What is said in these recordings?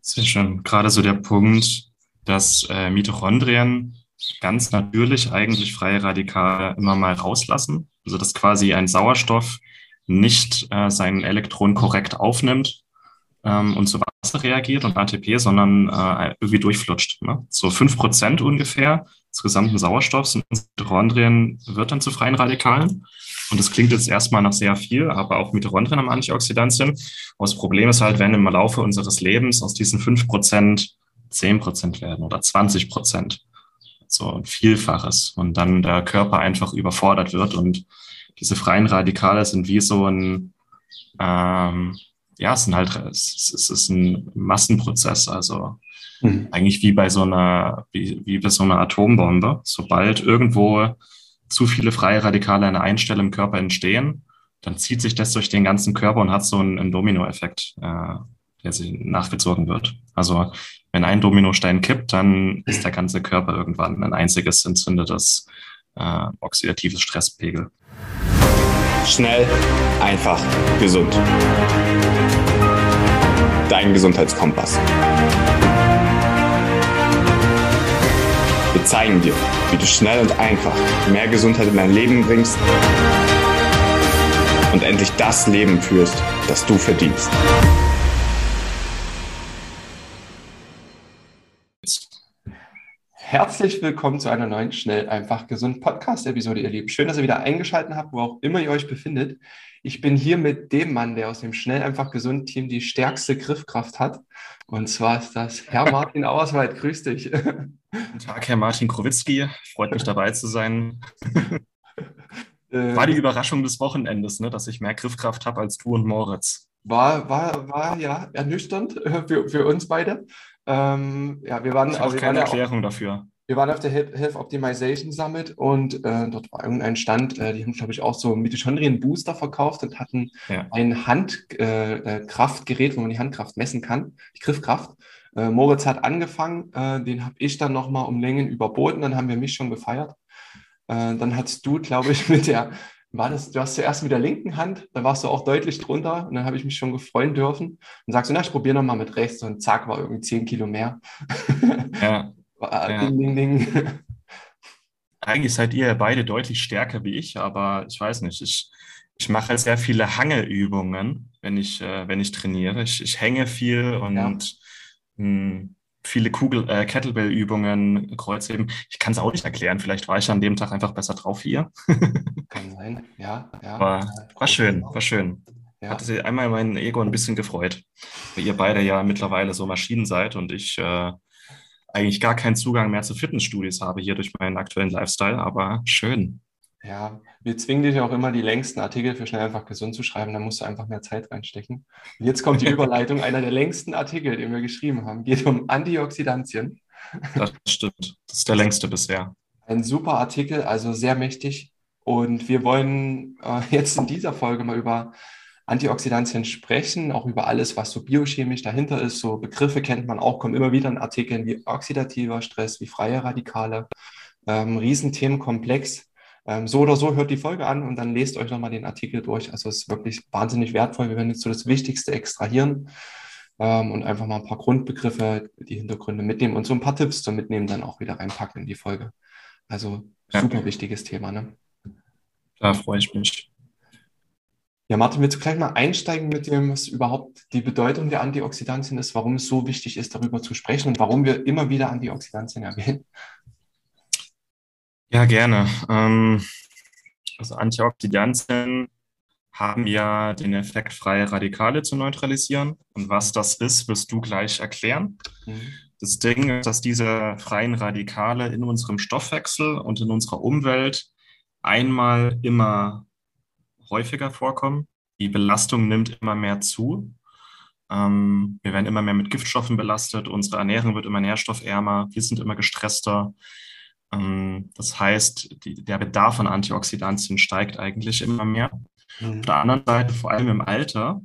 Sehr schön. Gerade so der Punkt, dass äh, Mitochondrien ganz natürlich eigentlich freie Radikale immer mal rauslassen. Also dass quasi ein Sauerstoff nicht äh, seinen Elektron korrekt aufnimmt ähm, und zu Wasser reagiert und ATP, sondern äh, irgendwie durchflutscht. Ne? So fünf Prozent ungefähr des gesamten Sauerstoffs in Mitochondrien wird dann zu freien Radikalen. Und das klingt jetzt erstmal nach sehr viel, aber auch Mitochondrien haben Antioxidantien. Aber das Problem ist halt, wenn im Laufe unseres Lebens aus diesen fünf Prozent zehn Prozent werden oder 20 Prozent. So ein Vielfaches. Und dann der Körper einfach überfordert wird. Und diese freien Radikale sind wie so ein, ähm, ja, es sind halt, es, es ist ein Massenprozess. Also mhm. eigentlich wie bei so einer, wie, wie bei so einer Atombombe. Sobald irgendwo zu viele freie Radikale an einer Stelle im Körper entstehen, dann zieht sich das durch den ganzen Körper und hat so einen, einen Dominoeffekt, äh, der sich nachgezogen wird. Also wenn ein Dominostein kippt, dann ist der ganze Körper irgendwann ein einziges entzündetes äh, oxidatives Stresspegel. Schnell, einfach, gesund. Dein Gesundheitskompass. Wir zeigen dir, wie du schnell und einfach mehr Gesundheit in dein Leben bringst und endlich das Leben führst, das du verdienst. Herzlich willkommen zu einer neuen Schnell, einfach gesund Podcast-Episode, ihr Lieben. Schön, dass ihr wieder eingeschaltet habt, wo auch immer ihr euch befindet. Ich bin hier mit dem Mann, der aus dem Schnell, einfach gesund Team die stärkste Griffkraft hat. Und zwar ist das Herr Martin Auerswald. Grüß dich. Guten Tag, Herr Martin Krowitzki. Freut mich dabei zu sein. War die Überraschung des Wochenendes, ne, dass ich mehr Griffkraft habe als du und Moritz. War, war, war ja ernüchternd für, für uns beide. Ähm, ja, wir waren, ich also keine Erklärung auch, dafür. Wir waren auf der Health Optimization Summit und äh, dort war irgendein Stand, äh, die haben, glaube ich, auch so Mitochondrien-Booster verkauft und hatten ja. ein Handkraftgerät, äh, wo man die Handkraft messen kann, die Griffkraft. Äh, Moritz hat angefangen, äh, den habe ich dann nochmal um Längen überboten, dann haben wir mich schon gefeiert. Äh, dann hast du, glaube ich, mit der war das, du hast zuerst mit der linken Hand, da warst du auch deutlich drunter und dann habe ich mich schon gefreuen dürfen. Und sagst du, na, ich probiere nochmal mit rechts und zack, war irgendwie 10 Kilo mehr. Ja. ja. Ding, ding, ding. Eigentlich seid ihr beide deutlich stärker wie ich, aber ich weiß nicht, ich, ich mache sehr viele Hangeübungen, wenn ich, äh, wenn ich trainiere. Ich, ich hänge viel und ja. mh, hm, viele Kugel, äh, Kettlebell-Übungen, Kreuzheben. Ich kann es auch nicht erklären. Vielleicht war ich an dem Tag einfach besser drauf wie ihr. kann sein, ja. ja. War, war schön, war schön. Ja. Hatte sich einmal mein Ego ein bisschen gefreut, weil ihr beide ja mittlerweile so Maschinen seid und ich äh, eigentlich gar keinen Zugang mehr zu Fitnessstudios habe hier durch meinen aktuellen Lifestyle, aber schön. Ja, wir zwingen dich auch immer, die längsten Artikel für schnell einfach gesund zu schreiben. Da musst du einfach mehr Zeit reinstecken. Und jetzt kommt die Überleitung. Einer der längsten Artikel, den wir geschrieben haben, geht um Antioxidantien. Das stimmt. Das ist der längste bisher. Ein super Artikel, also sehr mächtig. Und wir wollen äh, jetzt in dieser Folge mal über Antioxidantien sprechen, auch über alles, was so biochemisch dahinter ist. So Begriffe kennt man auch, kommen immer wieder in Artikeln wie oxidativer Stress, wie freie Radikale. Ähm, Riesenthemenkomplex. Ähm, so oder so hört die Folge an und dann lest euch nochmal den Artikel durch. Also es ist wirklich wahnsinnig wertvoll. Wir werden jetzt so das Wichtigste extrahieren ähm, und einfach mal ein paar Grundbegriffe, die Hintergründe mitnehmen und so ein paar Tipps zum Mitnehmen dann auch wieder reinpacken in die Folge. Also super ja. wichtiges Thema. Ne? Da freue ich mich. Ja, Martin, willst du gleich mal einsteigen mit dem, was überhaupt die Bedeutung der Antioxidantien ist, warum es so wichtig ist, darüber zu sprechen und warum wir immer wieder Antioxidantien erwähnen? Ja, gerne. Ähm, also Antioxidantien haben ja den Effekt, freie Radikale zu neutralisieren. Und was das ist, wirst du gleich erklären. Mhm. Das Ding ist, dass diese freien Radikale in unserem Stoffwechsel und in unserer Umwelt einmal immer häufiger vorkommen. Die Belastung nimmt immer mehr zu. Ähm, wir werden immer mehr mit Giftstoffen belastet. Unsere Ernährung wird immer nährstoffärmer. Wir sind immer gestresster. Ähm, das heißt, die, der Bedarf an Antioxidantien steigt eigentlich immer mehr. Mhm. Auf der anderen Seite, vor allem im Alter,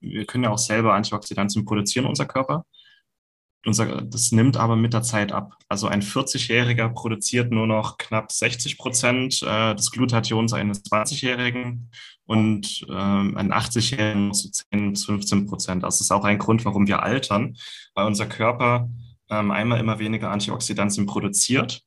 wir können ja auch selber Antioxidantien produzieren, unser Körper. Unser, das nimmt aber mit der Zeit ab. Also ein 40-Jähriger produziert nur noch knapp 60 Prozent äh, des Glutations eines 20-Jährigen und ähm, ein 80-Jährigen so 10 bis 15 Prozent. Das ist auch ein Grund, warum wir altern, weil unser Körper ähm, einmal immer weniger Antioxidantien produziert.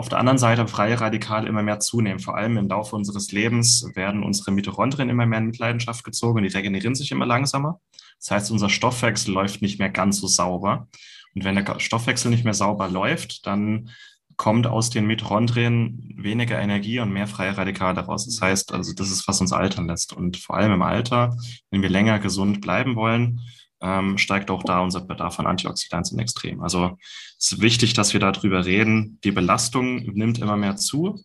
Auf der anderen Seite freie Radikale immer mehr zunehmen. Vor allem im Laufe unseres Lebens werden unsere Mitochondrien immer mehr in Mitleidenschaft gezogen und die regenerieren sich immer langsamer. Das heißt, unser Stoffwechsel läuft nicht mehr ganz so sauber. Und wenn der Stoffwechsel nicht mehr sauber läuft, dann kommt aus den Mitochondrien weniger Energie und mehr freie Radikale raus. Das heißt, also das ist, was uns altern lässt. Und vor allem im Alter, wenn wir länger gesund bleiben wollen, ähm, steigt auch da unser Bedarf an Antioxidantien extrem. Also es ist wichtig, dass wir darüber reden. Die Belastung nimmt immer mehr zu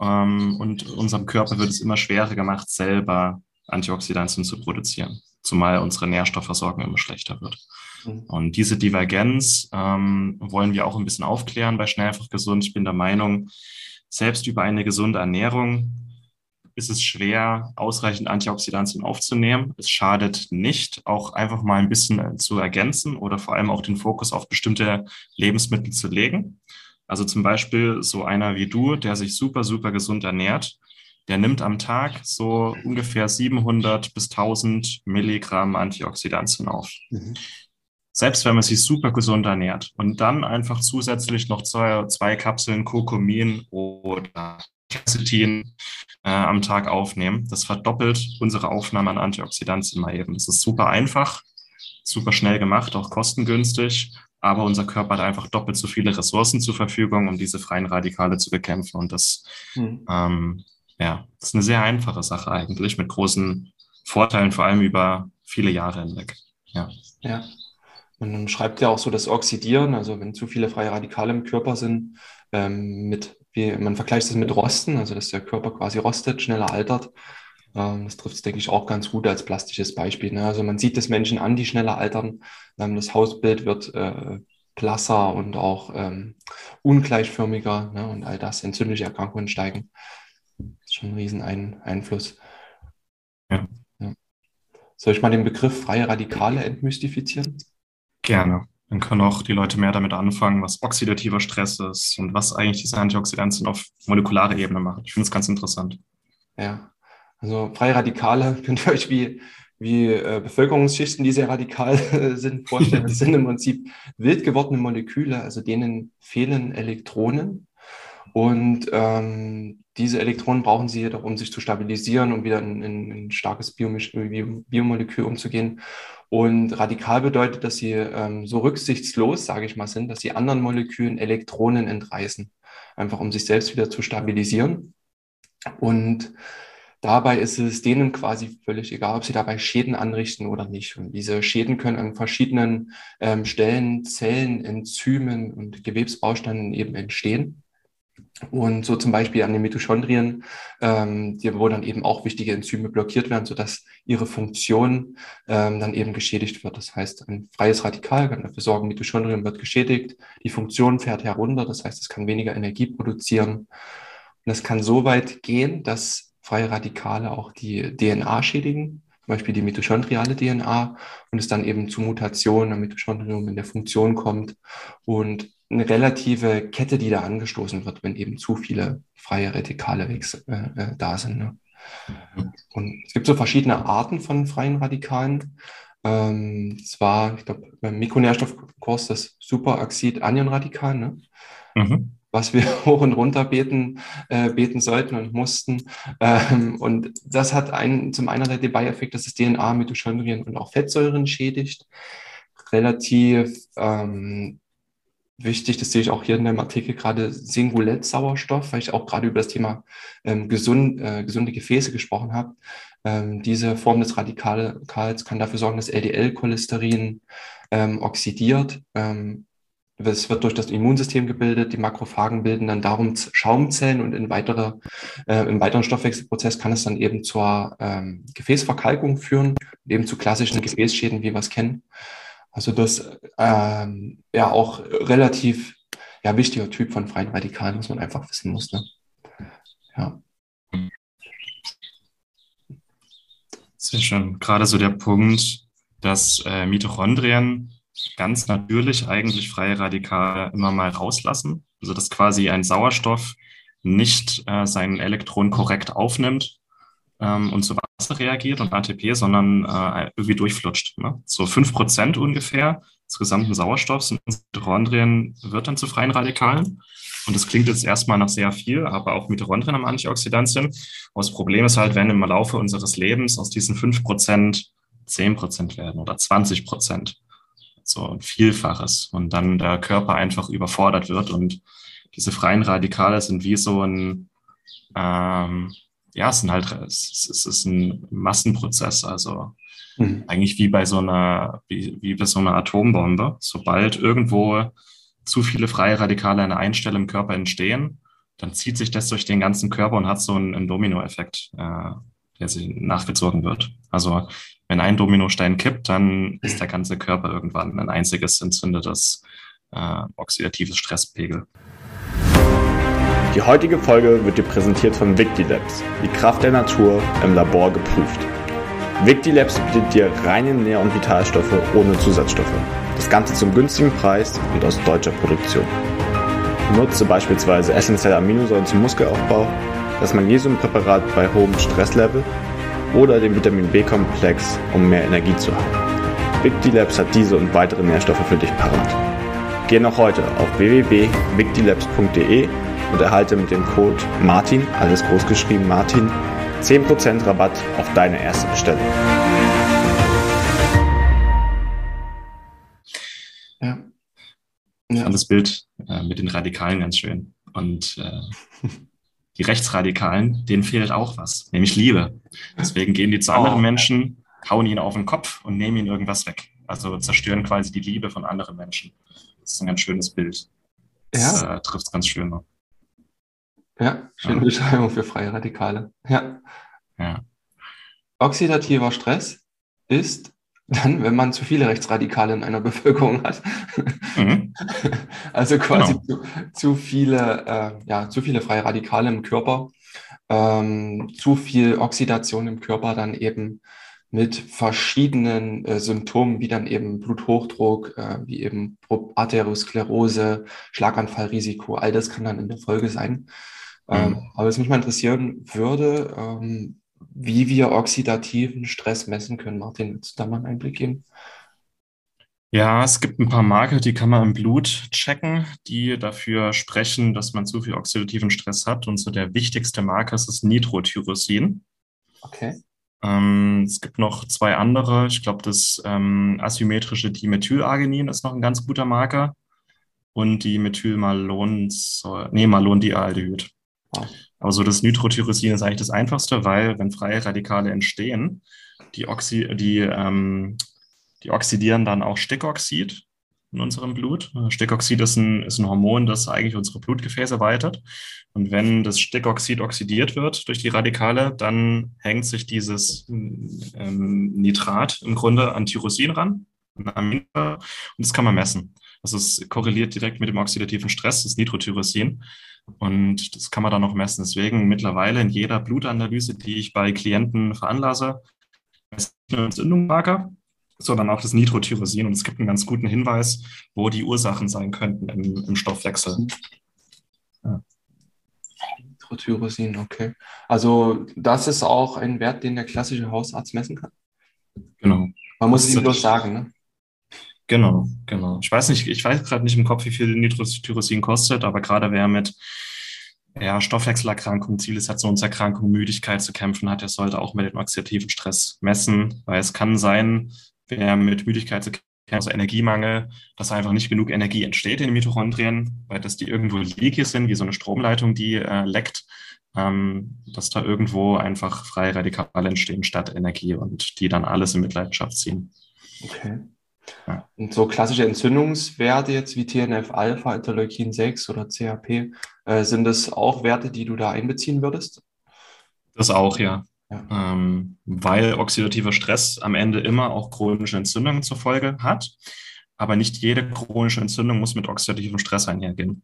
ähm, und unserem Körper wird es immer schwerer gemacht, selber Antioxidantien zu produzieren, zumal unsere Nährstoffversorgung immer schlechter wird. Mhm. Und diese Divergenz ähm, wollen wir auch ein bisschen aufklären bei Schnell einfach gesund. Ich bin der Meinung, selbst über eine gesunde Ernährung ist es schwer, ausreichend Antioxidantien aufzunehmen. Es schadet nicht, auch einfach mal ein bisschen zu ergänzen oder vor allem auch den Fokus auf bestimmte Lebensmittel zu legen. Also zum Beispiel so einer wie du, der sich super, super gesund ernährt, der nimmt am Tag so ungefähr 700 bis 1000 Milligramm Antioxidantien auf. Mhm selbst wenn man sich super gesund ernährt und dann einfach zusätzlich noch zwei, zwei Kapseln Kurkumin oder Quercetin äh, am Tag aufnehmen, das verdoppelt unsere Aufnahme an Antioxidantien mal eben. Das ist super einfach, super schnell gemacht, auch kostengünstig, aber unser Körper hat einfach doppelt so viele Ressourcen zur Verfügung, um diese freien Radikale zu bekämpfen. Und das, mhm. ähm, ja, das ist eine sehr einfache Sache eigentlich mit großen Vorteilen, vor allem über viele Jahre hinweg. Ja. Ja. Man schreibt ja auch so das Oxidieren, also wenn zu viele freie Radikale im Körper sind, ähm, mit, wie, man vergleicht das mit Rosten, also dass der Körper quasi rostet, schneller altert. Ähm, das trifft es, denke ich, auch ganz gut als plastisches Beispiel. Ne? Also man sieht das Menschen an, die schneller altern. Ähm, das Hausbild wird äh, blasser und auch ähm, ungleichförmiger ne? und all das, entzündliche Erkrankungen steigen. Das ist schon ein riesen ein Einfluss. Ja. ja. Soll ich mal den Begriff freie Radikale entmystifizieren? Gerne. Dann können auch die Leute mehr damit anfangen, was oxidativer Stress ist und was eigentlich diese Antioxidantien auf molekularer Ebene machen. Ich finde es ganz interessant. Ja, also freie Radikale könnt ihr euch wie, wie äh, Bevölkerungsschichten, die sehr radikal sind, vorstellen. Das sind im Prinzip wild gewordene Moleküle, also denen fehlen Elektronen. Und ähm, diese Elektronen brauchen sie jedoch, um sich zu stabilisieren, um wieder in, in ein starkes Biomolekül umzugehen. Und radikal bedeutet, dass sie ähm, so rücksichtslos, sage ich mal, sind, dass sie anderen Molekülen Elektronen entreißen, einfach um sich selbst wieder zu stabilisieren. Und dabei ist es denen quasi völlig egal, ob sie dabei Schäden anrichten oder nicht. Und diese Schäden können an verschiedenen ähm, Stellen, Zellen, Enzymen und Gewebsbausteinen eben entstehen. Und so zum Beispiel an den Mitochondrien, ähm, wo dann eben auch wichtige Enzyme blockiert werden, sodass ihre Funktion ähm, dann eben geschädigt wird. Das heißt, ein freies Radikal kann dafür sorgen, Mitochondrien wird geschädigt, die Funktion fährt herunter, das heißt, es kann weniger Energie produzieren. Und es kann so weit gehen, dass freie Radikale auch die DNA schädigen, zum Beispiel die mitochondriale DNA und es dann eben zu Mutationen am Mitochondrium in der Funktion kommt und eine relative Kette, die da angestoßen wird, wenn eben zu viele freie Radikale äh, äh, da sind. Ne? Und es gibt so verschiedene Arten von freien Radikalen. Ähm, zwar, ich glaube, beim Mikronährstoffkurs das Superoxid-Anion-Radikal, ne? Mhm. was wir hoch und runter beten, äh, beten sollten und mussten. Ähm, und das hat einen, zum einen der Debye-Effekt, dass es DNA, Mitochondrien und auch Fettsäuren schädigt. Relativ ähm, wichtig, das sehe ich auch hier in dem Artikel gerade, Singulett-Sauerstoff, weil ich auch gerade über das Thema ähm, gesund, äh, gesunde Gefäße gesprochen habe. Ähm, diese Form des Radikals kann dafür sorgen, dass LDL-Cholesterin ähm, oxidiert. Ähm, es wird durch das Immunsystem gebildet, die Makrophagen bilden dann darum Schaumzellen und in weitere, äh, im weiteren Stoffwechselprozess kann es dann eben zur ähm, Gefäßverkalkung führen, eben zu klassischen Gefäßschäden, wie wir es kennen. Also das ähm, ja auch relativ ja, wichtiger Typ von freien Radikalen, was man einfach wissen muss. Ne? Ja. Sehr schön. Gerade so der Punkt, dass äh, Mitochondrien ganz natürlich eigentlich freie Radikale immer mal rauslassen. Also dass quasi ein Sauerstoff nicht äh, seinen Elektron korrekt aufnimmt ähm, und zu Wasser reagiert und ATP, sondern äh, irgendwie durchflutscht. Ne? So fünf Prozent ungefähr des gesamten Sauerstoffs in Mitochondrien wird dann zu freien Radikalen. Und das klingt jetzt erstmal nach sehr viel, aber auch Mitochondrien haben Antioxidantien. Aber das Problem ist halt, wenn im Laufe unseres Lebens aus diesen fünf Prozent zehn Prozent werden oder 20 Prozent. So ein Vielfaches. Und dann der Körper einfach überfordert wird. Und diese freien Radikale sind wie so ein, ähm, ja, es sind halt, es, es ist ein Massenprozess. Also mhm. eigentlich wie bei so einer, wie, wie bei so einer Atombombe. Sobald irgendwo zu viele freie Radikale an einer Stelle im Körper entstehen, dann zieht sich das durch den ganzen Körper und hat so einen, einen Dominoeffekt, äh, der sich nachgezogen wird. Also wenn ein Dominostein kippt, dann ist der ganze Körper irgendwann ein einziges entzündetes äh, oxidatives Stresspegel. Die heutige Folge wird dir präsentiert von Victilabs, die Kraft der Natur im Labor geprüft. Victilabs bietet dir reine Nähr- und Vitalstoffe ohne Zusatzstoffe. Das Ganze zum günstigen Preis und aus deutscher Produktion. Nutze beispielsweise essentielle Aminosäuren zum Muskelaufbau, das Magnesiumpräparat bei hohem Stresslevel oder den Vitamin B-Komplex, um mehr Energie zu haben. Victilabs hat diese und weitere Nährstoffe für dich parat. Geh noch heute auf www.victilabs.de und erhalte mit dem Code MARTIN, alles groß geschrieben Martin, 10% Rabatt auf deine erste Bestellung. Ja. Ich fand das Bild äh, mit den Radikalen ganz schön. Und äh, die Rechtsradikalen, denen fehlt auch was, nämlich Liebe. Deswegen gehen die zu anderen oh. Menschen, hauen ihn auf den Kopf und nehmen ihn irgendwas weg. Also zerstören quasi die Liebe von anderen Menschen. Das ist ein ganz schönes Bild. Das ja. äh, trifft es ganz schön. Noch. Ja, schöne. Beschreibung für freie Radikale. Ja. ja. Oxidativer Stress ist dann, wenn man zu viele Rechtsradikale in einer Bevölkerung hat. Mhm. Also quasi genau. zu, zu, viele, äh, ja, zu viele freie Radikale im Körper, ähm, zu viel Oxidation im Körper dann eben mit verschiedenen äh, Symptomen, wie dann eben Bluthochdruck, äh, wie eben Arteriosklerose, Schlaganfallrisiko, all das kann dann in der Folge sein. Ähm, aber was mich mal interessieren würde, ähm, wie wir oxidativen Stress messen können. Martin, willst du da mal einen Einblick geben? Ja, es gibt ein paar Marker, die kann man im Blut checken, die dafür sprechen, dass man zu viel oxidativen Stress hat. Und so der wichtigste Marker ist das Nitrotyrosin. Okay. Ähm, es gibt noch zwei andere. Ich glaube, das ähm, asymmetrische Dimethylarginin ist noch ein ganz guter Marker. Und die Methylmalon, nee, Malondialdehyd. Oh. Aber so das Nitrotyrosin ist eigentlich das Einfachste, weil wenn freie Radikale entstehen, die, Oxy, die, ähm, die oxidieren dann auch Stickoxid in unserem Blut. Stickoxid ist ein, ist ein Hormon, das eigentlich unsere Blutgefäße weitet. Und wenn das Stickoxid oxidiert wird durch die Radikale, dann hängt sich dieses ähm, Nitrat im Grunde an Tyrosin ran. Und das kann man messen. Also es korreliert direkt mit dem oxidativen Stress, das Nitrotyrosin. Und das kann man dann noch messen. Deswegen mittlerweile in jeder Blutanalyse, die ich bei Klienten veranlasse, nicht nur Entzündungsmarker, sondern auch das Nitrotyrosin. Und es gibt einen ganz guten Hinweis, wo die Ursachen sein könnten im, im Stoffwechsel. Ja. Nitrotyrosin, okay. Also das ist auch ein Wert, den der klassische Hausarzt messen kann? Genau. Man muss es ihm bloß sagen, ne? Genau, genau. Ich weiß nicht, ich weiß gerade nicht im Kopf, wie viel Nitrotyrosin kostet, aber gerade wer mit ja, Stoffwechselerkrankungen, Zivilisationserkrankungen, Müdigkeit zu kämpfen hat, der sollte auch mit dem oxidativen Stress messen, weil es kann sein, wer mit Müdigkeit zu kämpfen also Energiemangel, dass einfach nicht genug Energie entsteht in den Mitochondrien, weil dass die irgendwo leaky sind, wie so eine Stromleitung, die äh, leckt, ähm, dass da irgendwo einfach freie Radikale entstehen statt Energie und die dann alles in Mitleidenschaft ziehen. Okay. Ja. Und so klassische Entzündungswerte jetzt wie TNF-Alpha, Interleukin 6 oder CHP, äh, sind das auch Werte, die du da einbeziehen würdest? Das auch, ja. ja. Ähm, weil oxidativer Stress am Ende immer auch chronische Entzündungen zur Folge hat. Aber nicht jede chronische Entzündung muss mit oxidativem Stress einhergehen.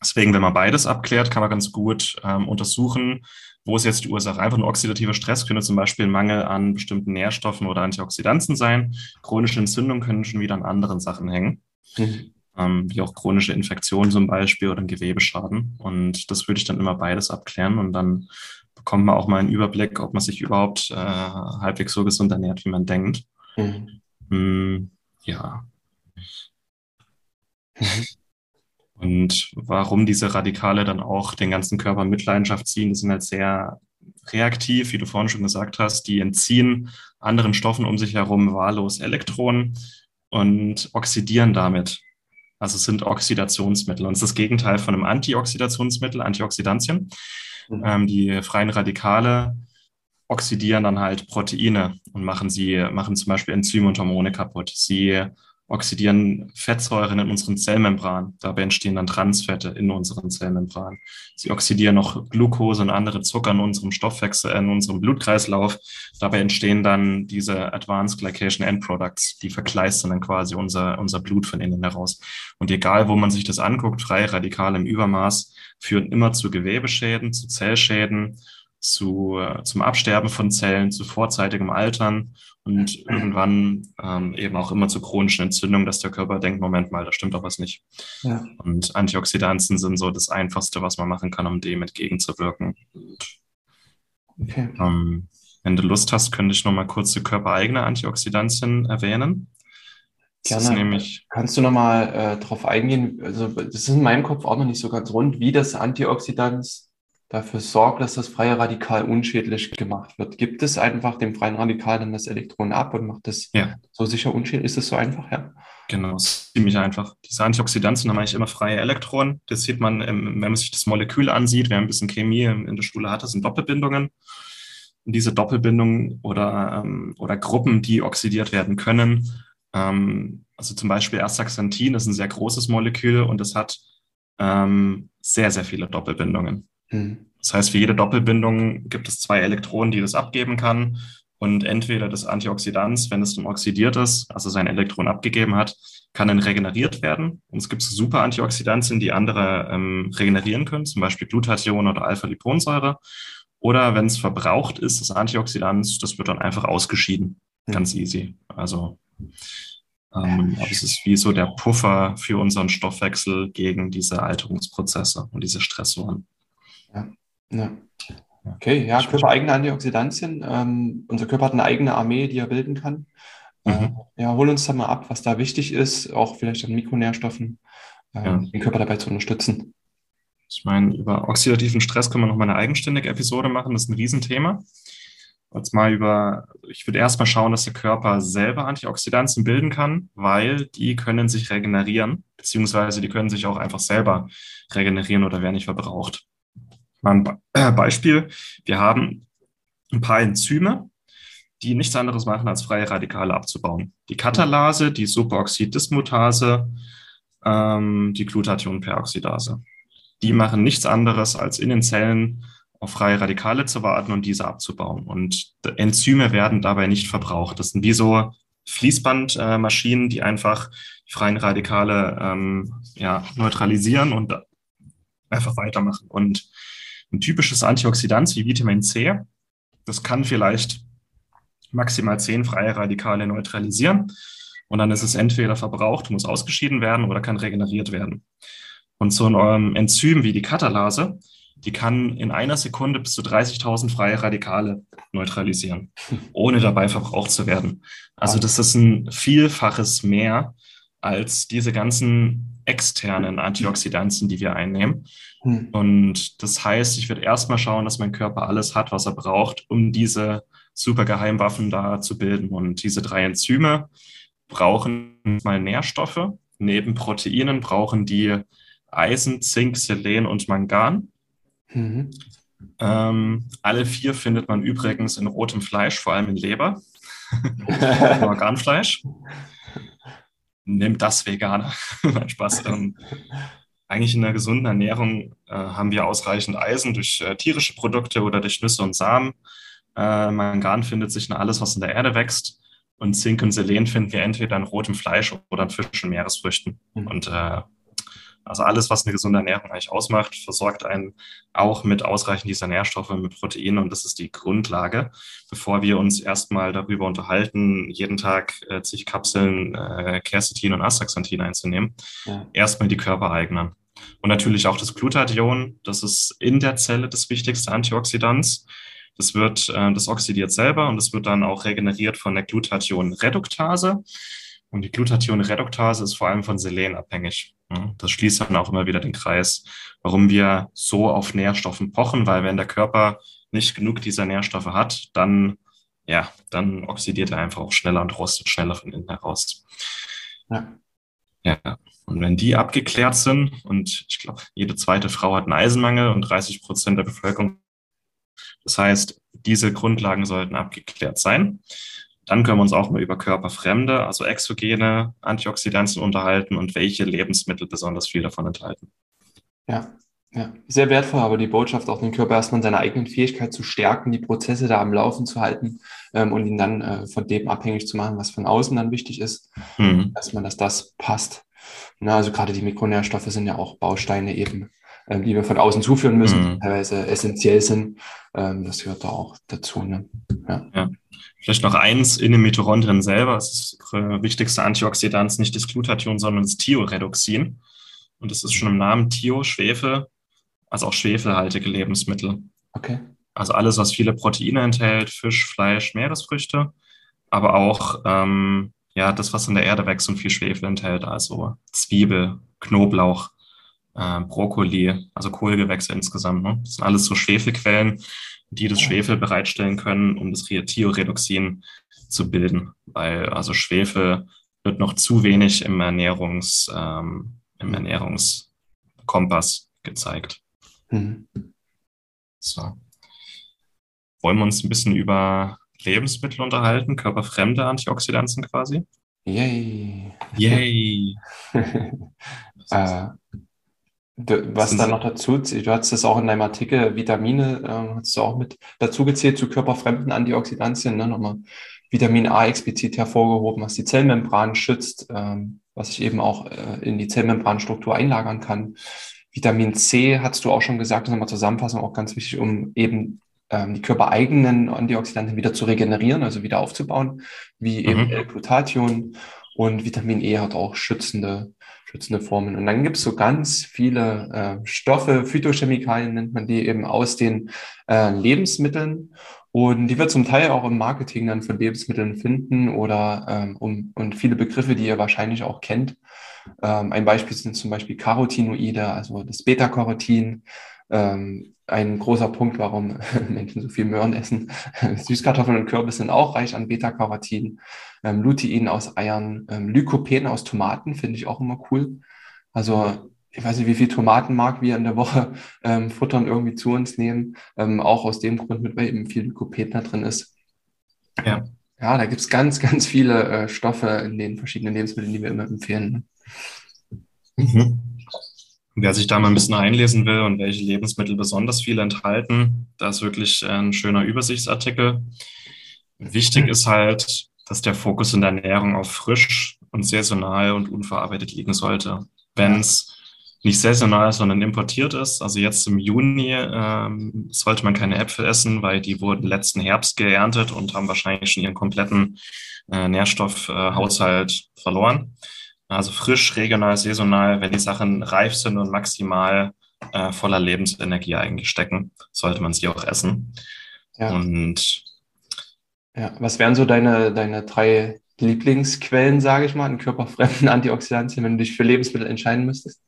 Deswegen, wenn man beides abklärt, kann man ganz gut ähm, untersuchen, wo ist jetzt die Ursache? Einfach nur oxidativer Stress könnte zum Beispiel Mangel an bestimmten Nährstoffen oder Antioxidantien sein. Chronische Entzündungen können schon wieder an anderen Sachen hängen. Mhm. ähm, wie auch chronische Infektionen zum Beispiel oder ein Gewebeschaden. Und das würde ich dann immer beides abklären und dann bekommt man auch mal einen Überblick, ob man sich überhaupt äh, halbwegs so gesund ernährt, wie man denkt. Mhm. Mm, ja. Und warum diese Radikale dann auch den ganzen Körper mit Leidenschaft ziehen, das sind halt sehr reaktiv, wie du vorhin schon gesagt hast. Die entziehen anderen Stoffen um sich herum wahllos Elektronen und oxidieren damit. Also sind Oxidationsmittel. Und das ist das Gegenteil von einem Antioxidationsmittel, Antioxidantien. Mhm. Ähm, die freien Radikale oxidieren dann halt Proteine und machen sie, machen zum Beispiel Enzyme und Hormone kaputt. Sie oxidieren Fettsäuren in unseren Zellmembranen. Dabei entstehen dann Transfette in unseren Zellmembranen. Sie oxidieren noch Glucose und andere Zucker in unserem Stoffwechsel, in unserem Blutkreislauf. Dabei entstehen dann diese Advanced Glycation End Products, die verkleistern dann quasi unser, unser Blut von innen heraus. Und egal, wo man sich das anguckt, freie Radikale im Übermaß führen immer zu Gewebeschäden, zu Zellschäden, zu, zum Absterben von Zellen, zu vorzeitigem Altern und irgendwann ähm, eben auch immer zu chronischen Entzündungen, dass der Körper denkt, Moment mal, da stimmt doch was nicht. Ja. Und Antioxidantien sind so das Einfachste, was man machen kann, um dem entgegenzuwirken. Okay. ähm, wenn du Lust hast, könnte ich noch mal kurz die körpereigene Antioxidantien erwähnen. Gerne. Kannst du noch mal äh, darauf eingehen? Also das ist in meinem Kopf auch noch nicht so ganz rund, wie das Antioxidant dafür sorgt, dass das freie Radikal unschädlich gemacht wird. Gibt es einfach dem freien Radikal dann das Elektron ab und macht das ja. so sicher unschädlich? Ist das so einfach? Ja. Genau, ziemlich einfach. Diese Antioxidantien haben eigentlich immer freie Elektronen. Das sieht man, wenn man sich das Molekül ansieht. Wer ein bisschen Chemie in der Schule hat, das sind Doppelbindungen. Und diese Doppelbindungen oder, ähm, oder Gruppen, die oxidiert werden können, ähm, also zum Beispiel Astaxanthin ist ein sehr großes Molekül und es hat ähm, sehr, sehr viele Doppelbindungen. Mhm. Das heißt, für jede Doppelbindung gibt es zwei Elektronen, die das abgeben kann. Und entweder das Antioxidant, wenn es dann oxidiert ist, also sein Elektron abgegeben hat, kann dann regeneriert werden. Und es gibt super Antioxidantien, die andere ähm, regenerieren können, zum Beispiel Glutathion oder Alpha-Liponsäure. Oder wenn es verbraucht ist, das Antioxidant, das wird dann einfach ausgeschieden. Mhm. Ganz easy. Also ähm, aber es ist wie so der Puffer für unseren Stoffwechsel gegen diese Alterungsprozesse und diese Stressoren. Ja, ja. Okay, ja, körpereigene Antioxidantien. Ähm, unser Körper hat eine eigene Armee, die er bilden kann. Mhm. Äh, ja, hol uns da mal ab, was da wichtig ist, auch vielleicht an Mikronährstoffen, äh, ja. den Körper dabei zu unterstützen. Ich meine, über oxidativen Stress können wir noch mal eine eigenständige Episode machen. Das ist ein Riesenthema. Jetzt mal über, ich würde erstmal schauen, dass der Körper selber Antioxidantien bilden kann, weil die können sich regenerieren, beziehungsweise die können sich auch einfach selber regenerieren oder werden nicht verbraucht. Mal ein Beispiel. Wir haben ein paar Enzyme, die nichts anderes machen, als freie Radikale abzubauen. Die Katalase, die Superoxid-Dismutase, ähm, die Glutathionperoxidase. Die machen nichts anderes, als in den Zellen auf freie Radikale zu warten und diese abzubauen. Und Enzyme werden dabei nicht verbraucht. Das sind wie so Fließbandmaschinen, äh, die einfach die freien Radikale ähm, ja, neutralisieren und einfach weitermachen. Und ein typisches Antioxidant wie Vitamin C, das kann vielleicht maximal zehn freie Radikale neutralisieren. Und dann ist es entweder verbraucht, muss ausgeschieden werden oder kann regeneriert werden. Und so ein ähm, Enzym wie die Katalase, die kann in einer Sekunde bis zu 30.000 freie Radikale neutralisieren, ohne dabei verbraucht zu werden. Also das ist ein Vielfaches mehr als diese ganzen externen Antioxidantien, die wir einnehmen. Hm. Und das heißt, ich würde erstmal schauen, dass mein Körper alles hat, was er braucht, um diese super Geheimwaffen da zu bilden. Und diese drei Enzyme brauchen mal Nährstoffe. Neben Proteinen brauchen die Eisen, Zink, Selen und Mangan. Mhm. Ähm, alle vier findet man übrigens in rotem Fleisch, vor allem in Leber, Organfleisch. Nimmt das Veganer. mein Spaß. Ähm, eigentlich in einer gesunden Ernährung äh, haben wir ausreichend Eisen durch äh, tierische Produkte oder durch Nüsse und Samen. Äh, Mangan findet sich in alles, was in der Erde wächst. Und Zink und Selen finden wir entweder in rotem Fleisch oder in Fisch und Meeresfrüchten. Mhm. Und äh, Also alles, was eine gesunde Ernährung eigentlich ausmacht, versorgt einen auch mit ausreichend dieser Nährstoffe, mit Proteinen und das ist die Grundlage, bevor wir uns erstmal darüber unterhalten, jeden Tag äh, zig Kapseln äh, Quercetin und Astaxanthin einzunehmen. Ja. Erstmal die körpereigenen. Und natürlich auch das Glutathion, das ist in der Zelle das wichtigste Antioxidant. Das wird, äh, das oxidiert selber und das wird dann auch regeneriert von der Glutathion-Reduktase. Und die Glutathion-Reduktase ist vor allem von Selen abhängig. Das schließt dann auch immer wieder den Kreis, warum wir so auf Nährstoffen pochen, weil wenn der Körper nicht genug dieser Nährstoffe hat, dann, ja, dann oxidiert er einfach auch schneller und rostet schneller von innen heraus. Ja. Ja. Und wenn die abgeklärt sind, und ich glaube, jede zweite Frau hat einen Eisenmangel und 30 Prozent der Bevölkerung. Das heißt, diese Grundlagen sollten abgeklärt sein. Dann können wir uns auch mal über körperfremde, also exogene Antioxidantien unterhalten und welche Lebensmittel besonders viel davon enthalten. Ja, ja, sehr wertvoll, aber die Botschaft auch den Körper erstmal in seiner eigenen Fähigkeit zu stärken, die Prozesse da am Laufen zu halten ähm, und ihn dann äh, von dem abhängig zu machen, was von außen dann wichtig ist, mhm. dass man, dass das passt. Na, also gerade die Mikronährstoffe sind ja auch Bausteine eben, ähm, die wir von außen zuführen müssen, mhm. teilweise essentiell sind. Ähm, das gehört da auch dazu. Ne? Ja. ja. Vielleicht noch eins in den Mitochondrien selber. Das ist das wichtigste Antioxidant, nicht das Glutathion, sondern das Thioredoxin. Und das ist schon im Namen Thio, Schwefel, also auch schwefelhaltige Lebensmittel. Okay. Also alles, was viele Proteine enthält, Fisch, Fleisch, Meeresfrüchte, aber auch ähm, ja, das, was in der Erde wächst und viel Schwefel enthält, also Zwiebel, Knoblauch, äh, Brokkoli, also Kohlgewächse insgesamt. Ne? Das sind alles so Schwefelquellen, die das Schwefel bereitstellen können, um das Thioredoxin zu bilden. Weil also Schwefel wird noch zu wenig im, Ernährungs, ähm, im Ernährungskompass gezeigt. Mhm. So. Wollen wir uns ein bisschen über Lebensmittel unterhalten, körperfremde Antioxidantien quasi? Yay. Yay. äh, Du, was da noch dazu, du hast es auch in deinem Artikel, Vitamine, äh, hast du auch mit dazu gezählt zu körperfremden Antioxidantien, ne? nochmal Vitamin A explizit hervorgehoben, was die Zellmembran schützt, ähm, was sich eben auch äh, in die Zellmembranstruktur einlagern kann. Vitamin C, hast du auch schon gesagt, nochmal Zusammenfassung, auch ganz wichtig, um eben ähm, die körpereigenen Antioxidantien wieder zu regenerieren, also wieder aufzubauen, wie eben mhm. L-Glutathion und Vitamin E hat auch schützende schützende Formen. Und dann gibt es so ganz viele äh, Stoffe, Phytochemikalien nennt man die eben aus den äh, Lebensmitteln. Und die wir zum Teil auch im Marketing dann von Lebensmitteln finden oder ähm, um, und viele Begriffe, die ihr wahrscheinlich auch kennt. Ähm, ein Beispiel sind zum Beispiel Carotinoide, also das Beta-Carotin, ähm, ein großer Punkt, warum Menschen so viel Möhren essen. Süßkartoffeln und Kürbis sind auch reich an Beta-Carotin. Ähm, Lutein aus Eiern, ähm, Lykopen aus Tomaten finde ich auch immer cool. Also ich weiß nicht, wie viel Tomatenmark wir in der Woche ähm, futtern, irgendwie zu uns nehmen. Ähm, auch aus dem Grund, mit weil eben viel Lykopen da drin ist. Ja. Ja, da gibt es ganz, ganz viele äh, Stoffe in den verschiedenen Lebensmitteln, die wir immer empfehlen. Mhm. Wer sich da mal ein bisschen einlesen will und welche Lebensmittel besonders viel enthalten, da ist wirklich ein schöner Übersichtsartikel. Wichtig ist halt, dass der Fokus in der Ernährung auf frisch und saisonal und unverarbeitet liegen sollte. Wenn es nicht saisonal, sondern importiert ist, also jetzt im Juni ähm, sollte man keine Äpfel essen, weil die wurden letzten Herbst geerntet und haben wahrscheinlich schon ihren kompletten äh, Nährstoffhaushalt äh, verloren. Also frisch, regional, saisonal, wenn die Sachen reif sind und maximal äh, voller Lebensenergie eigentlich stecken, sollte man sie auch essen. Ja. Und ja, was wären so deine, deine drei Lieblingsquellen, sage ich mal, an körperfremden Antioxidantien, wenn du dich für Lebensmittel entscheiden müsstest?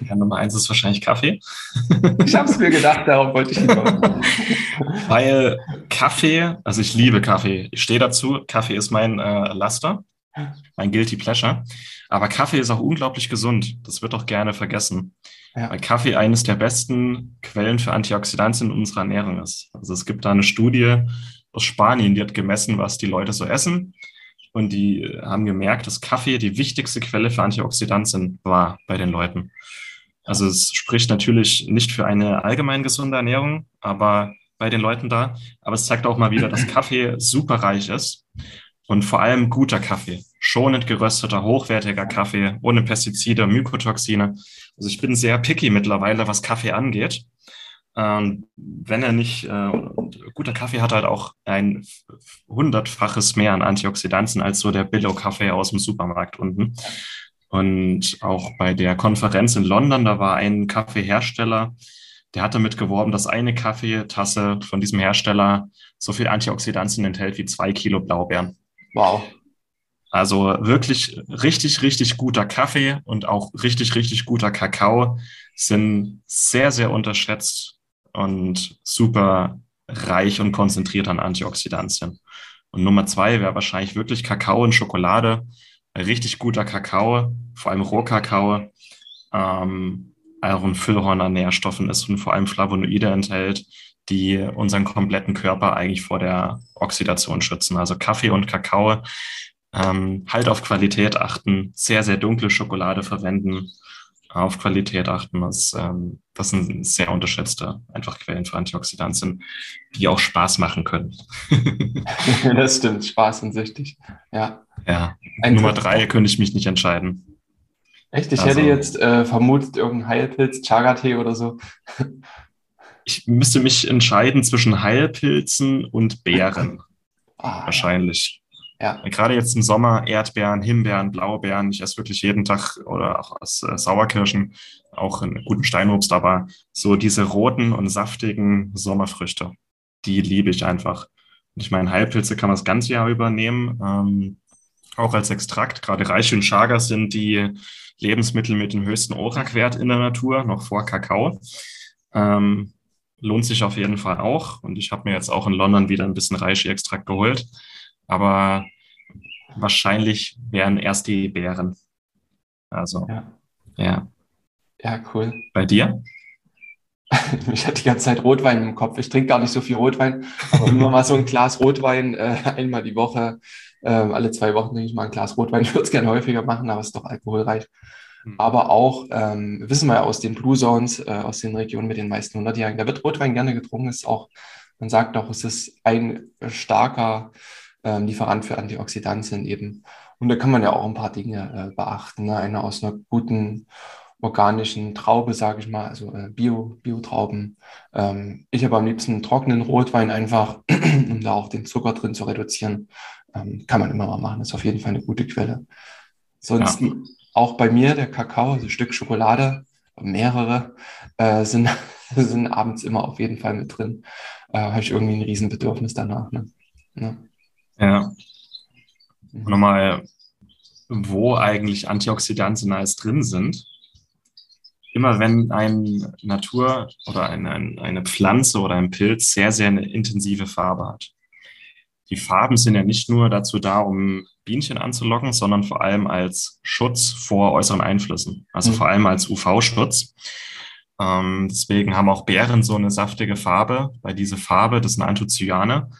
Ja, Nummer eins ist wahrscheinlich Kaffee. Ich habe es mir gedacht, darauf wollte ich hinaus. Weil Kaffee, also ich liebe Kaffee. Ich stehe dazu, Kaffee ist mein äh, Laster mein Guilty Pleasure. Aber Kaffee ist auch unglaublich gesund. Das wird auch gerne vergessen. Ja. Weil Kaffee eines der besten Quellen für Antioxidantien in unserer Ernährung ist. Also es gibt da eine Studie aus Spanien, die hat gemessen, was die Leute so essen. Und die haben gemerkt, dass Kaffee die wichtigste Quelle für Antioxidantien war bei den Leuten. Also es spricht natürlich nicht für eine allgemein gesunde Ernährung, aber bei den Leuten da. Aber es zeigt auch mal wieder, dass Kaffee super reich ist und vor allem guter Kaffee schonend gerösteter, hochwertiger Kaffee, ohne Pestizide, Mykotoxine. Also ich bin sehr picky mittlerweile, was Kaffee angeht. Ähm, wenn er nicht, äh, guter Kaffee hat halt auch ein hundertfaches mehr an Antioxidantien als so der Billo-Kaffee aus dem Supermarkt unten. Und auch bei der Konferenz in London, da war ein Kaffeehersteller, der hat damit geworben, dass eine Kaffeetasse von diesem Hersteller so viel Antioxidantien enthält wie zwei Kilo Blaubeeren. Wow. Also wirklich richtig, richtig guter Kaffee und auch richtig, richtig guter Kakao sind sehr, sehr unterschätzt und super reich und konzentriert an Antioxidantien. Und Nummer zwei wäre wahrscheinlich wirklich Kakao und Schokolade. Richtig guter Kakao, vor allem Rohkakao, ähm, auch ein Füllhorn an Nährstoffen ist und vor allem Flavonoide enthält, die unseren kompletten Körper eigentlich vor der Oxidation schützen. Also Kaffee und Kakao ähm, halt auf Qualität achten, sehr, sehr dunkle Schokolade verwenden, auf Qualität achten. Das, ähm, das sind sehr unterschätzte einfach Quellen für Antioxidantien, die auch Spaß machen können. das stimmt, Spaß und süchtig. Ja. Ja. Ein Nummer drei könnte ich mich nicht entscheiden. Echt? Ich also, hätte jetzt äh, vermutet, irgendein Heilpilz, Chaga-Tee oder so. ich müsste mich entscheiden zwischen Heilpilzen und Beeren. Ah, Wahrscheinlich. Ja. Gerade jetzt im Sommer Erdbeeren, Himbeeren, Blaubeeren. Ich esse wirklich jeden Tag oder auch aus äh, Sauerkirschen, auch einen guten Steinobst, aber so diese roten und saftigen Sommerfrüchte, die liebe ich einfach. Und ich meine, Heilpilze kann man das ganze Jahr übernehmen, ähm, auch als Extrakt. Gerade Reiche und Chaga sind die Lebensmittel mit dem höchsten ORAC-Wert in der Natur, noch vor Kakao. Ähm, lohnt sich auf jeden Fall auch. Und ich habe mir jetzt auch in London wieder ein bisschen Reishi-Extrakt geholt. Aber wahrscheinlich wären erst die Beeren. Also, ja. Ja, ja cool. Bei dir? Ich hatte die ganze Zeit Rotwein im Kopf. Ich trinke gar nicht so viel Rotwein, aber immer mal so ein Glas Rotwein äh, einmal die Woche. Äh, alle zwei Wochen trinke ich mal ein Glas Rotwein. Ich würde es gerne häufiger machen, aber es ist doch alkoholreich. Mhm. Aber auch, ähm, wissen wir ja aus den Blue Zones, äh, aus den Regionen mit den meisten 100-Jährigen, da wird Rotwein gerne getrunken. Ist auch, man sagt auch, es ist ein starker ähm, Lieferant für Antioxidantien eben. Und da kann man ja auch ein paar Dinge äh, beachten. Ne? Eine aus einer guten organischen Traube, sage ich mal, also äh, Bio, Bio-Trauben. Ähm, ich habe am liebsten einen trockenen Rotwein einfach, um da auch den Zucker drin zu reduzieren. Ähm, kann man immer mal machen, ist auf jeden Fall eine gute Quelle. Sonst ja. Auch bei mir der Kakao, also ein Stück Schokolade, mehrere, äh, sind, sind abends immer auf jeden Fall mit drin. Äh, habe ich irgendwie ein Riesenbedürfnis danach. Ne? Ja. Ja. Und nochmal, wo eigentlich Antioxidantien alles drin sind. Immer wenn eine Natur oder eine, eine Pflanze oder ein Pilz sehr, sehr eine intensive Farbe hat. Die Farben sind ja nicht nur dazu da, um Bienchen anzulocken, sondern vor allem als Schutz vor äußeren Einflüssen, also mhm. vor allem als UV-Schutz. Ähm, deswegen haben auch Beeren so eine saftige Farbe, weil diese Farbe, das sind Anthocyane,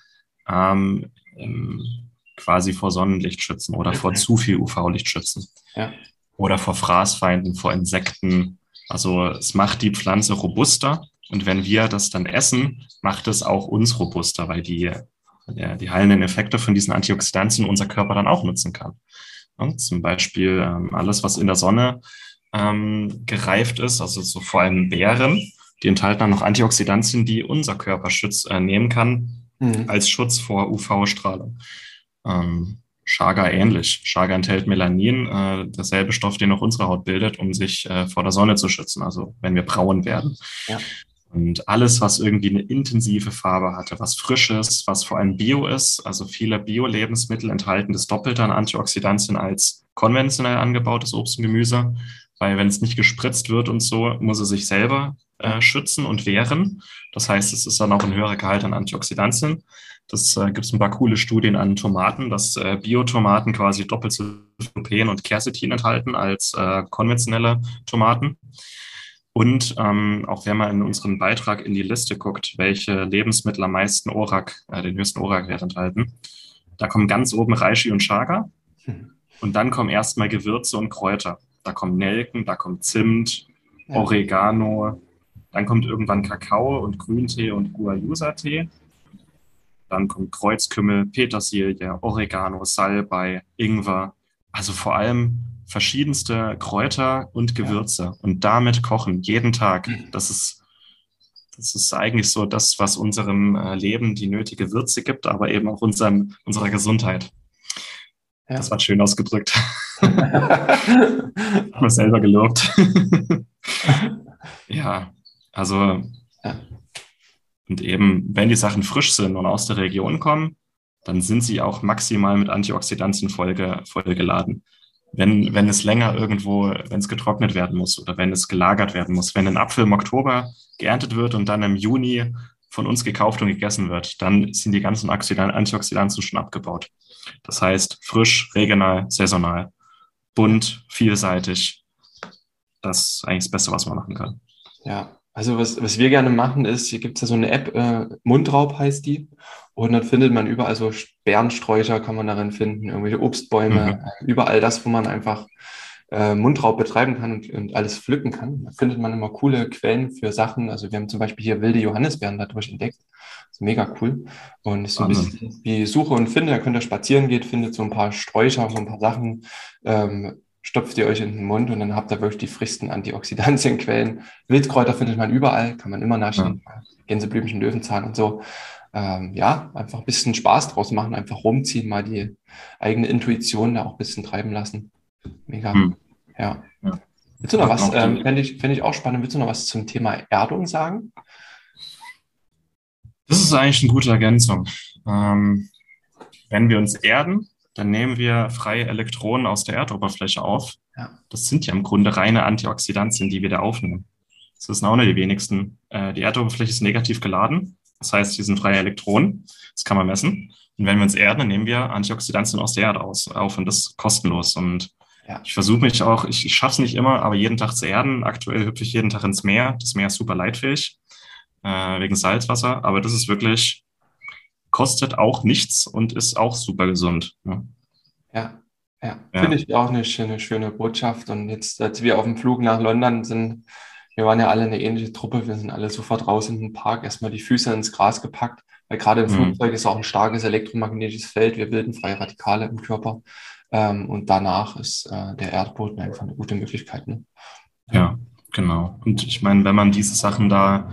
ähm, ähm, quasi vor Sonnenlicht schützen oder vor zu viel UV-Licht schützen. Ja. Oder vor Fraßfeinden, vor Insekten. Also es macht die Pflanze robuster und wenn wir das dann essen, macht es auch uns robuster, weil die, ja, die heilenden Effekte von diesen Antioxidantien unser Körper dann auch nutzen kann. Und zum Beispiel ähm, alles, was in der Sonne ähm, gereift ist, also so vor allem Beeren, die enthalten dann noch Antioxidantien, die unser Körper schütz, äh, nehmen kann, mhm. als Schutz vor UV-Strahlung. Ähm, Chaga ähnlich. Chaga enthält Melanin, äh, derselbe Stoff, den auch unsere Haut bildet, um sich äh, vor der Sonne zu schützen, also wenn wir braun werden. Ja. Und alles, was irgendwie eine intensive Farbe hatte, was frisch ist, was vor allem Bio ist, also viele Bio-Lebensmittel enthalten das Doppelte an Antioxidantien als konventionell angebautes Obst und Gemüse, weil wenn es nicht gespritzt wird und so, muss es sich selber äh, schützen und wehren. Das heißt, es ist dann auch ein höherer Gehalt an Antioxidantien. Das äh, gibt es ein paar coole Studien an Tomaten, dass äh, Biotomaten quasi doppelt so viel und Quercetin enthalten als äh, konventionelle Tomaten. Und ähm, auch wenn man in unseren Beitrag in die Liste guckt, welche Lebensmittel am meisten ORAC, äh, den höchsten ORAC-Wert enthalten, da kommen ganz oben Reishi und Chaga. Hm. Und dann kommen erstmal Gewürze und Kräuter. Da kommt Nelken, da kommt Zimt, Oregano, dann kommt irgendwann Kakao und Grüntee und Guayusa-Tee. Dann kommt Kreuzkümmel, Petersilie, Oregano, Salbei, Ingwer, also vor allem verschiedenste Kräuter und Gewürze ja. und damit kochen jeden Tag. Mhm. Das ist, das ist eigentlich so das, was unserem äh, Leben die nötige Würze gibt, aber eben auch unserem, unserer Gesundheit. Ja. Das war schön ausgedrückt. Haben wir selber gelobt. ja, also ja. und eben, wenn die Sachen frisch sind und aus der Region kommen, dann sind sie auch maximal mit Antioxidantien vollge, vollgeladen. Wenn, wenn es länger irgendwo, wenn es getrocknet werden muss oder wenn es gelagert werden muss, wenn ein Apfel im Oktober geerntet wird und dann im Juni von uns gekauft und gegessen wird, dann sind die ganzen Antioxidantien schon abgebaut. Das heißt, frisch, regional, saisonal, bunt, vielseitig. Das ist eigentlich das Beste, was man machen kann. Ja, also was, was wir gerne machen ist, hier gibt es ja so eine App, äh, Mundraub heißt die. Und dann findet man überall so Bärensträucher kann man darin finden, irgendwelche Obstbäume, mhm. überall das, wo man einfach äh, Mundraub betreiben kann und, und alles pflücken kann. Da findet man immer coole Quellen für Sachen. Also wir haben zum Beispiel hier wilde Johannisbeeren dadurch entdeckt. Das ist mega cool. Und ist so ein bisschen wie Suche und Finde. Da könnt ihr spazieren geht, findet so ein paar Sträucher, so ein paar Sachen, ähm, stopft ihr euch in den Mund und dann habt ihr wirklich die frischsten Antioxidantienquellen. Wildkräuter findet man überall, kann man immer naschen. Ja. Gänseblümchen, Löwenzahn und so. Ähm, ja, einfach ein bisschen Spaß draus machen, einfach rumziehen, mal die eigene Intuition da auch ein bisschen treiben lassen. Mega. Hm. Ja. ja. Willst du noch was, ähm, fände ich, fänd ich auch spannend, willst du noch was zum Thema Erdung sagen? Das ist eigentlich eine gute Ergänzung. Ähm, wenn wir uns erden, dann nehmen wir freie Elektronen aus der Erdoberfläche auf. Ja. Das sind ja im Grunde reine Antioxidantien, die wir da aufnehmen. Das ist auch nur die wenigsten. Äh, die Erdoberfläche ist negativ geladen. Das heißt, hier sind freie Elektronen. Das kann man messen. Und wenn wir uns erden, dann nehmen wir Antioxidantien aus der Erde aus, auf und das ist kostenlos. Und ja. ich versuche mich auch, ich, ich schaffe es nicht immer, aber jeden Tag zu erden. Aktuell hüpfe ich jeden Tag ins Meer. Das Meer ist super leitfähig äh, wegen Salzwasser. Aber das ist wirklich kostet auch nichts und ist auch super gesund. Ne? Ja, ja. ja. finde ich auch eine schöne, schöne Botschaft. Und jetzt, als wir auf dem Flug nach London sind, wir waren ja alle eine ähnliche Truppe, wir sind alle sofort raus in den Park, erstmal die Füße ins Gras gepackt, weil gerade im mhm. Flugzeug ist auch ein starkes elektromagnetisches Feld, wir bilden freie Radikale im Körper. Ähm, und danach ist äh, der Erdboden einfach eine gute Möglichkeit. Ne? Ja, genau. Und ich meine, wenn man diese Sachen da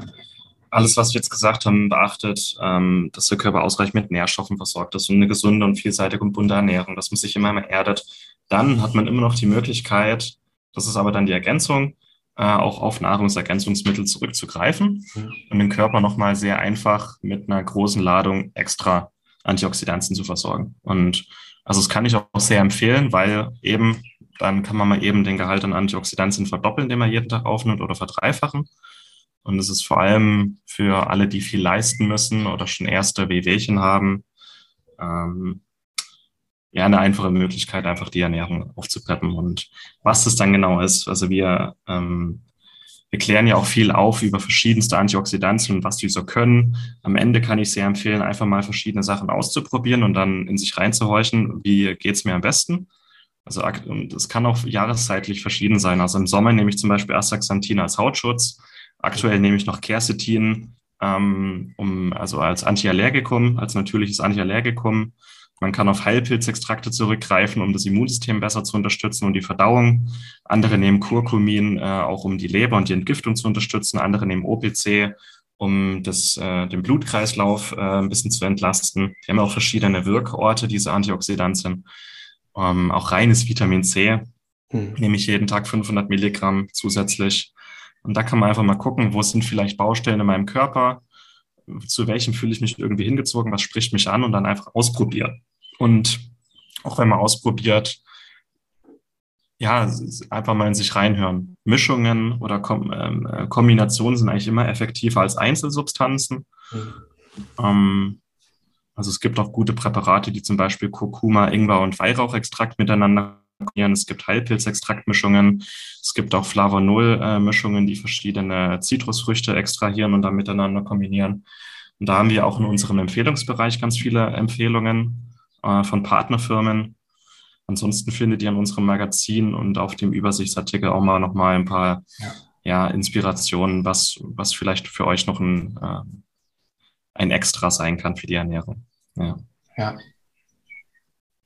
alles, was wir jetzt gesagt haben, beachtet, ähm, dass der Körper ausreichend mit Nährstoffen versorgt ist und eine gesunde und vielseitige und bunte Ernährung, dass man sich immer mehr erdet, dann hat man immer noch die Möglichkeit, das ist aber dann die Ergänzung, äh, auch auf Nahrungsergänzungsmittel zurückzugreifen mhm. und den Körper nochmal sehr einfach mit einer großen Ladung extra Antioxidantien zu versorgen. Und also das kann ich auch sehr empfehlen, weil eben dann kann man mal eben den Gehalt an Antioxidantien verdoppeln, den man jeden Tag aufnimmt oder verdreifachen. Und es ist vor allem für alle, die viel leisten müssen oder schon erste Wehwehchen haben, ähm, ja, eine einfache Möglichkeit, einfach die Ernährung aufzupeppen. Und was das dann genau ist, also wir, ähm, wir klären ja auch viel auf über verschiedenste Antioxidantien und was die so können. Am Ende kann ich sehr empfehlen, einfach mal verschiedene Sachen auszuprobieren und dann in sich reinzuhorchen, wie geht's mir am besten. Also es kann auch jahreszeitlich verschieden sein. Also im Sommer nehme ich zum Beispiel Astaxanthin als Hautschutz. Aktuell nehme ich noch Quercetin, ähm, um, also als Antiallergikum, als natürliches Antiallergikum. Man kann auf Heilpilzextrakte zurückgreifen, um das Immunsystem besser zu unterstützen und die Verdauung. Andere nehmen Kurkumin, äh, auch um die Leber und die Entgiftung zu unterstützen. Andere nehmen OPC, um das, äh, den Blutkreislauf äh, ein bisschen zu entlasten. Die haben auch verschiedene Wirkorte, diese Antioxidantien. Ähm, auch reines Vitamin C hm. nehme ich jeden Tag 500 Milligramm zusätzlich. Und da kann man einfach mal gucken, wo sind vielleicht Baustellen in meinem Körper, zu welchem fühle ich mich irgendwie hingezogen, was spricht mich an und dann einfach ausprobieren. Und auch wenn man ausprobiert, ja, einfach mal in sich reinhören. Mischungen oder Kom ähm, äh, Kombinationen sind eigentlich immer effektiver als Einzelsubstanzen. Mhm. Ähm, also es gibt auch gute Präparate, die zum Beispiel Kurkuma, Ingwer und Weihrauchextrakt miteinander kombinieren. Es gibt Heilpilzextraktmischungen. Es gibt auch Flavonol-Mischungen, die verschiedene Zitrusfrüchte extrahieren und dann miteinander kombinieren. Und da haben wir auch in unserem Empfehlungsbereich ganz viele Empfehlungen äh, von Partnerfirmen. Ansonsten findet ihr in unserem Magazin und auf dem Übersichtsartikel auch mal noch mal ein paar ja. ja Inspirationen, was, was vielleicht für euch noch ein, äh, ein Extra sein kann für die Ernährung. Ja. ja.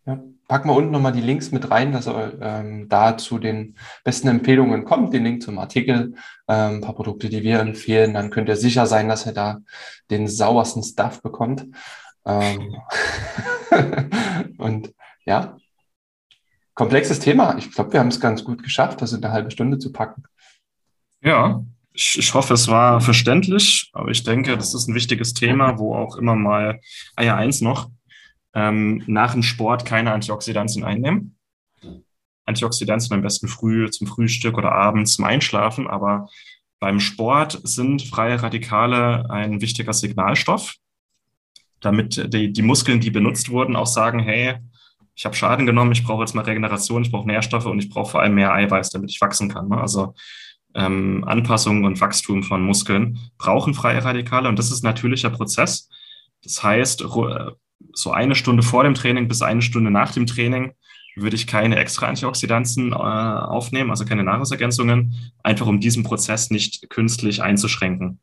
Ja, packen wir unten nochmal die Links mit rein, dass er ähm, da zu den besten Empfehlungen kommt, den Link zum Artikel, ähm, ein paar Produkte, die wir empfehlen. Dann könnt ihr sicher sein, dass er da den sauersten Stuff bekommt. Ähm und ja, komplexes Thema. Ich glaube, wir haben es ganz gut geschafft, das in eine halbe Stunde zu packen. Ja, ich, ich hoffe, es war verständlich, aber ich denke, das ist ein wichtiges Thema, wo auch immer mal, ah ja, eins noch, ähm, nach dem Sport keine Antioxidantien einnehmen. Antioxidantien am besten früh zum Frühstück oder abends zum Einschlafen, aber beim Sport sind freie Radikale ein wichtiger Signalstoff, damit die, die Muskeln, die benutzt wurden, auch sagen, hey, ich habe Schaden genommen, ich brauche jetzt mal Regeneration, ich brauche Nährstoffe und ich brauche vor allem mehr Eiweiß, damit ich wachsen kann. Ne? Also ähm, Anpassung und Wachstum von Muskeln brauchen freie Radikale und das ist natürlicher Prozess. Das heißt, so eine Stunde vor dem Training bis eine Stunde nach dem Training würde ich keine extra Antioxidantien äh, aufnehmen, also keine Nahrungsergänzungen, einfach um diesen Prozess nicht künstlich einzuschränken.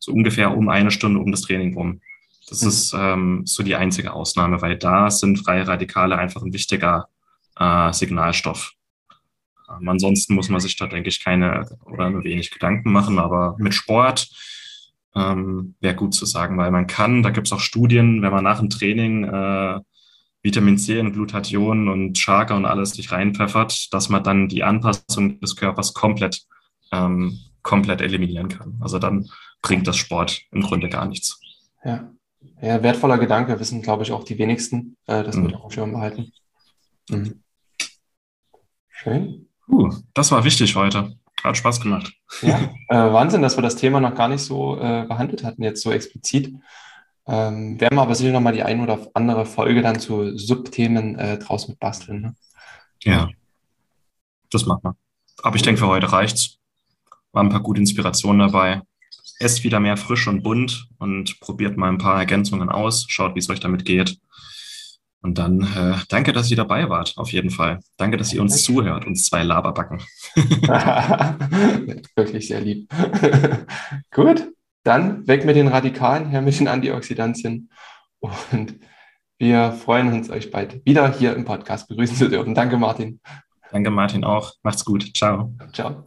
So ungefähr um eine Stunde um das Training rum. Das mhm. ist ähm, so die einzige Ausnahme, weil da sind freie Radikale einfach ein wichtiger äh, Signalstoff. Ähm, ansonsten muss man sich da, denke ich, keine oder nur wenig Gedanken machen, aber mit Sport ähm, wäre gut zu sagen, weil man kann, da gibt es auch Studien, wenn man nach dem Training äh, Vitamin C und Glutathion und Chaga und alles sich reinpfeffert, dass man dann die Anpassung des Körpers komplett, ähm, komplett eliminieren kann. Also dann bringt das Sport im Grunde gar nichts. Ja, ja wertvoller Gedanke, wissen, glaube ich, auch die wenigsten, äh, das mhm. wird auch auf Schirm behalten. Mhm. Schön. Uh, das war wichtig heute. Hat Spaß gemacht. Ja, äh, Wahnsinn, dass wir das Thema noch gar nicht so äh, behandelt hatten, jetzt so explizit. Ähm, werden wir aber sicher nochmal die ein oder andere Folge dann zu Subthemen äh, draus mit basteln. Ne? Ja, das machen wir. Aber ich denke, für heute reicht's. Waren ein paar gute Inspirationen dabei. Esst wieder mehr frisch und bunt und probiert mal ein paar Ergänzungen aus. Schaut, wie es euch damit geht. Und dann äh, danke, dass ihr dabei wart, auf jeden Fall. Danke, dass ihr uns zuhört, uns zwei Laberbacken. Wirklich sehr lieb. Gut, dann weg mit den Radikalen, her mit den Antioxidantien. Und wir freuen uns, euch bald wieder hier im Podcast begrüßen zu dürfen. Danke, Martin. Danke, Martin, auch. Macht's gut. Ciao. Ciao.